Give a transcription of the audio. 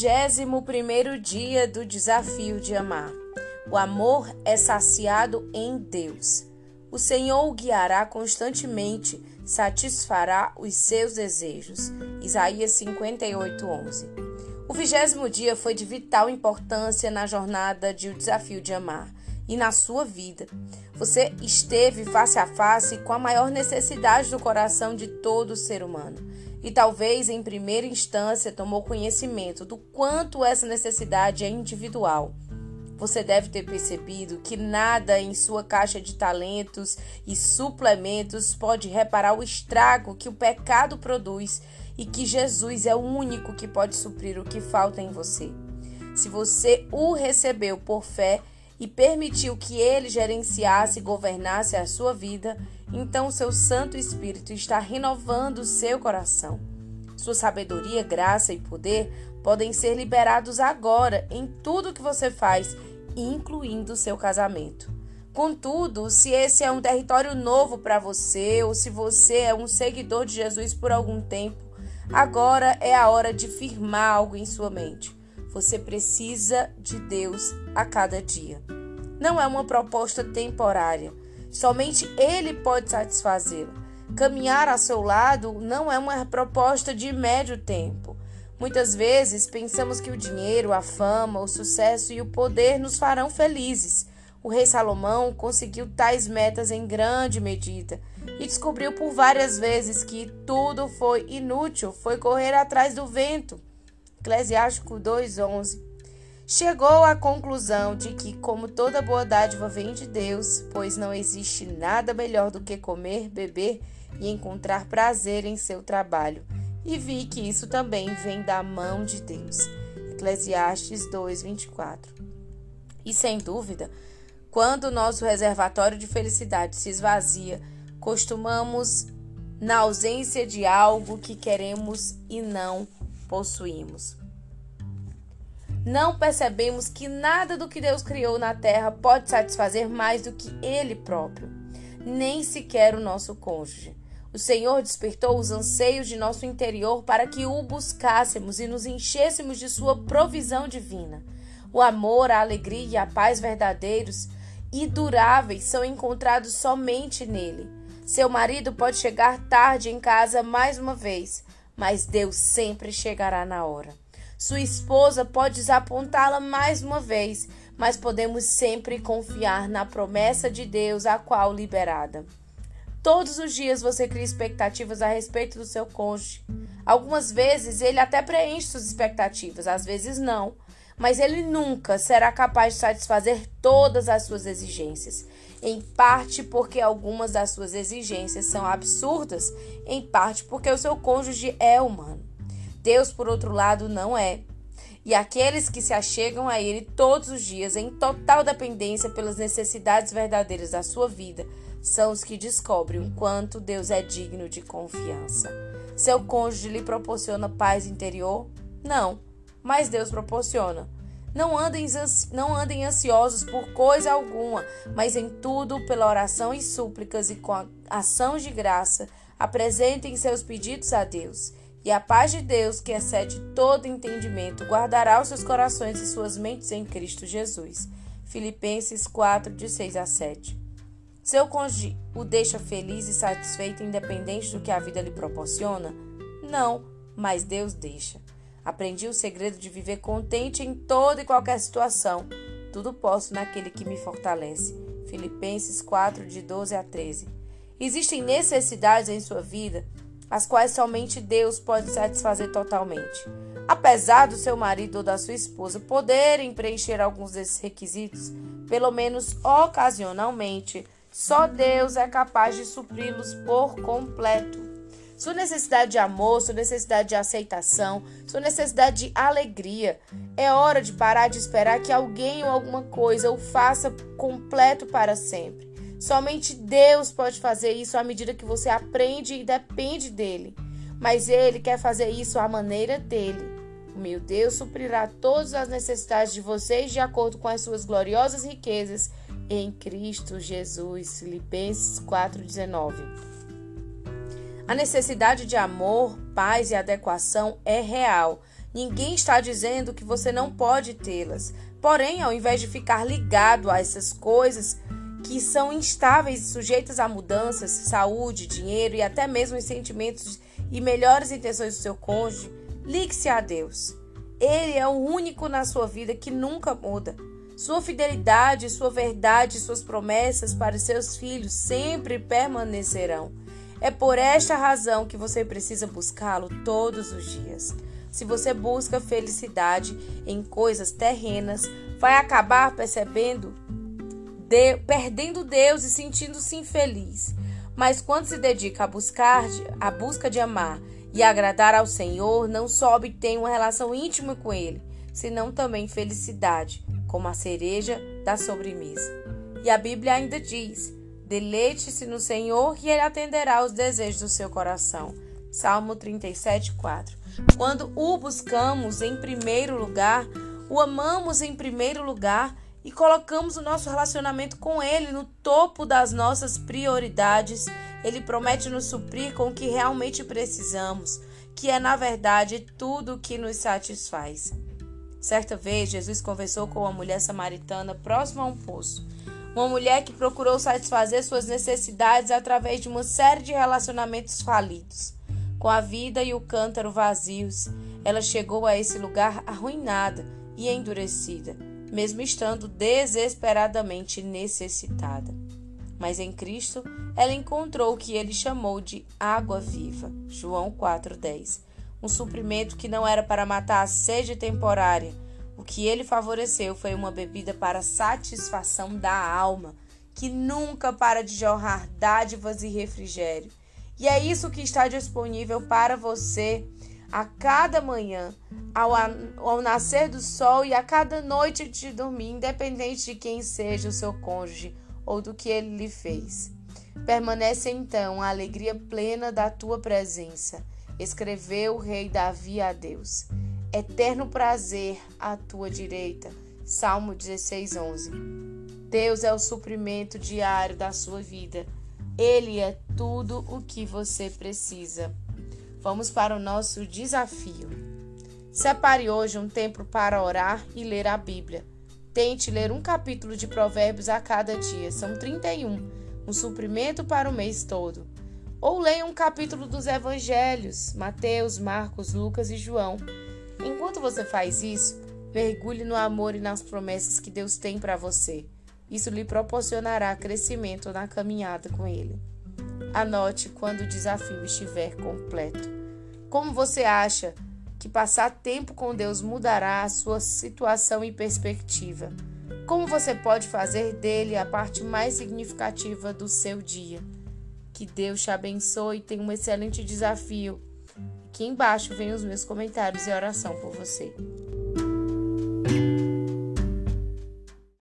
Vigésimo primeiro dia do desafio de amar. O amor é saciado em Deus. O Senhor o guiará constantemente, satisfará os seus desejos. Isaías 58, 11. O vigésimo dia foi de vital importância na jornada de O Desafio de Amar e na sua vida. Você esteve face a face com a maior necessidade do coração de todo ser humano. E talvez em primeira instância tomou conhecimento do quanto essa necessidade é individual. Você deve ter percebido que nada em sua caixa de talentos e suplementos pode reparar o estrago que o pecado produz e que Jesus é o único que pode suprir o que falta em você. Se você o recebeu por fé, e permitiu que ele gerenciasse e governasse a sua vida, então seu Santo Espírito está renovando seu coração. Sua sabedoria, graça e poder podem ser liberados agora em tudo que você faz, incluindo seu casamento. Contudo, se esse é um território novo para você ou se você é um seguidor de Jesus por algum tempo, agora é a hora de firmar algo em sua mente. Você precisa de Deus a cada dia. Não é uma proposta temporária. Somente Ele pode satisfazê-la. Caminhar ao seu lado não é uma proposta de médio tempo. Muitas vezes pensamos que o dinheiro, a fama, o sucesso e o poder nos farão felizes. O rei Salomão conseguiu tais metas em grande medida e descobriu por várias vezes que tudo foi inútil, foi correr atrás do vento. Eclesiástico 2:11. Chegou à conclusão de que, como toda boa dádiva vem de Deus, pois não existe nada melhor do que comer, beber e encontrar prazer em seu trabalho, e vi que isso também vem da mão de Deus. Eclesiastes 2:24. E sem dúvida, quando nosso reservatório de felicidade se esvazia, costumamos na ausência de algo que queremos e não possuímos. Não percebemos que nada do que Deus criou na terra pode satisfazer mais do que Ele próprio, nem sequer o nosso cônjuge. O Senhor despertou os anseios de nosso interior para que o buscássemos e nos enchêssemos de Sua provisão divina. O amor, a alegria e a paz verdadeiros e duráveis são encontrados somente nele. Seu marido pode chegar tarde em casa mais uma vez, mas Deus sempre chegará na hora. Sua esposa pode desapontá-la mais uma vez, mas podemos sempre confiar na promessa de Deus, a qual liberada. Todos os dias você cria expectativas a respeito do seu cônjuge. Algumas vezes ele até preenche suas expectativas, às vezes não. Mas ele nunca será capaz de satisfazer todas as suas exigências em parte porque algumas das suas exigências são absurdas, em parte porque o seu cônjuge é humano. Deus, por outro lado, não é. E aqueles que se achegam a Ele todos os dias em total dependência pelas necessidades verdadeiras da sua vida são os que descobrem o quanto Deus é digno de confiança. Seu cônjuge lhe proporciona paz interior? Não, mas Deus proporciona. Não andem, não andem ansiosos por coisa alguma, mas em tudo, pela oração e súplicas e com ação de graça, apresentem seus pedidos a Deus. E a paz de Deus, que excede todo entendimento, guardará os seus corações e suas mentes em Cristo Jesus. Filipenses 4, de 6 a 7. Seu cônjuge o deixa feliz e satisfeito, independente do que a vida lhe proporciona? Não, mas Deus deixa. Aprendi o segredo de viver contente em toda e qualquer situação. Tudo posso naquele que me fortalece. Filipenses 4, de 12 a 13. Existem necessidades em sua vida as quais somente Deus pode satisfazer totalmente. Apesar do seu marido ou da sua esposa poderem preencher alguns desses requisitos, pelo menos ocasionalmente, só Deus é capaz de supri-los por completo sua necessidade de amor, sua necessidade de aceitação, sua necessidade de alegria. É hora de parar de esperar que alguém ou alguma coisa o faça completo para sempre. Somente Deus pode fazer isso à medida que você aprende e depende dele. Mas ele quer fazer isso à maneira dele. O meu Deus suprirá todas as necessidades de vocês de acordo com as suas gloriosas riquezas em Cristo Jesus. Filipenses 4:19. A necessidade de amor, paz e adequação é real Ninguém está dizendo que você não pode tê-las. Porém, ao invés de ficar ligado a essas coisas que são instáveis e sujeitas a mudanças, saúde, dinheiro e até mesmo os sentimentos e melhores intenções do seu cônjuge, ligue-se a Deus. Ele é o único na sua vida que nunca muda. Sua fidelidade, sua verdade, suas promessas para seus filhos sempre permanecerão. É por esta razão que você precisa buscá-lo todos os dias. Se você busca felicidade em coisas terrenas, vai acabar percebendo, de, perdendo Deus e sentindo-se infeliz. Mas quando se dedica a buscar, a busca de amar e agradar ao Senhor, não só obtém uma relação íntima com Ele, senão também felicidade, como a cereja da sobremesa. E a Bíblia ainda diz: Deleite-se no Senhor e Ele atenderá aos desejos do seu coração. Salmo 37, 4. Quando o buscamos em primeiro lugar, o amamos em primeiro lugar e colocamos o nosso relacionamento com Ele no topo das nossas prioridades, Ele promete nos suprir com o que realmente precisamos, que é, na verdade, tudo o que nos satisfaz. Certa vez, Jesus conversou com uma mulher samaritana próxima a um poço. Uma mulher que procurou satisfazer suas necessidades através de uma série de relacionamentos falidos. Com a vida e o cântaro vazios, ela chegou a esse lugar arruinada e endurecida, mesmo estando desesperadamente necessitada. Mas em Cristo, ela encontrou o que ele chamou de água viva. João 4:10. Um suprimento que não era para matar a sede temporária. O que ele favoreceu foi uma bebida para satisfação da alma, que nunca para de jorrar dádivas e refrigério. E é isso que está disponível para você a cada manhã, ao, ao nascer do sol e a cada noite de dormir, independente de quem seja o seu cônjuge ou do que ele lhe fez. Permanece então a alegria plena da tua presença, escreveu o rei Davi a Deus. Eterno prazer à tua direita. Salmo 16, 11. Deus é o suprimento diário da sua vida. Ele é tudo o que você precisa. Vamos para o nosso desafio. Separe hoje um tempo para orar e ler a Bíblia. Tente ler um capítulo de Provérbios a cada dia, são 31, um suprimento para o mês todo. Ou leia um capítulo dos Evangelhos, Mateus, Marcos, Lucas e João. Enquanto você faz isso, mergulhe no amor e nas promessas que Deus tem para você. Isso lhe proporcionará crescimento na caminhada com Ele. Anote quando o desafio estiver completo. Como você acha que passar tempo com Deus mudará a sua situação e perspectiva? Como você pode fazer dele a parte mais significativa do seu dia? Que Deus te abençoe e tenha um excelente desafio. Aqui embaixo vem os meus comentários e oração por você.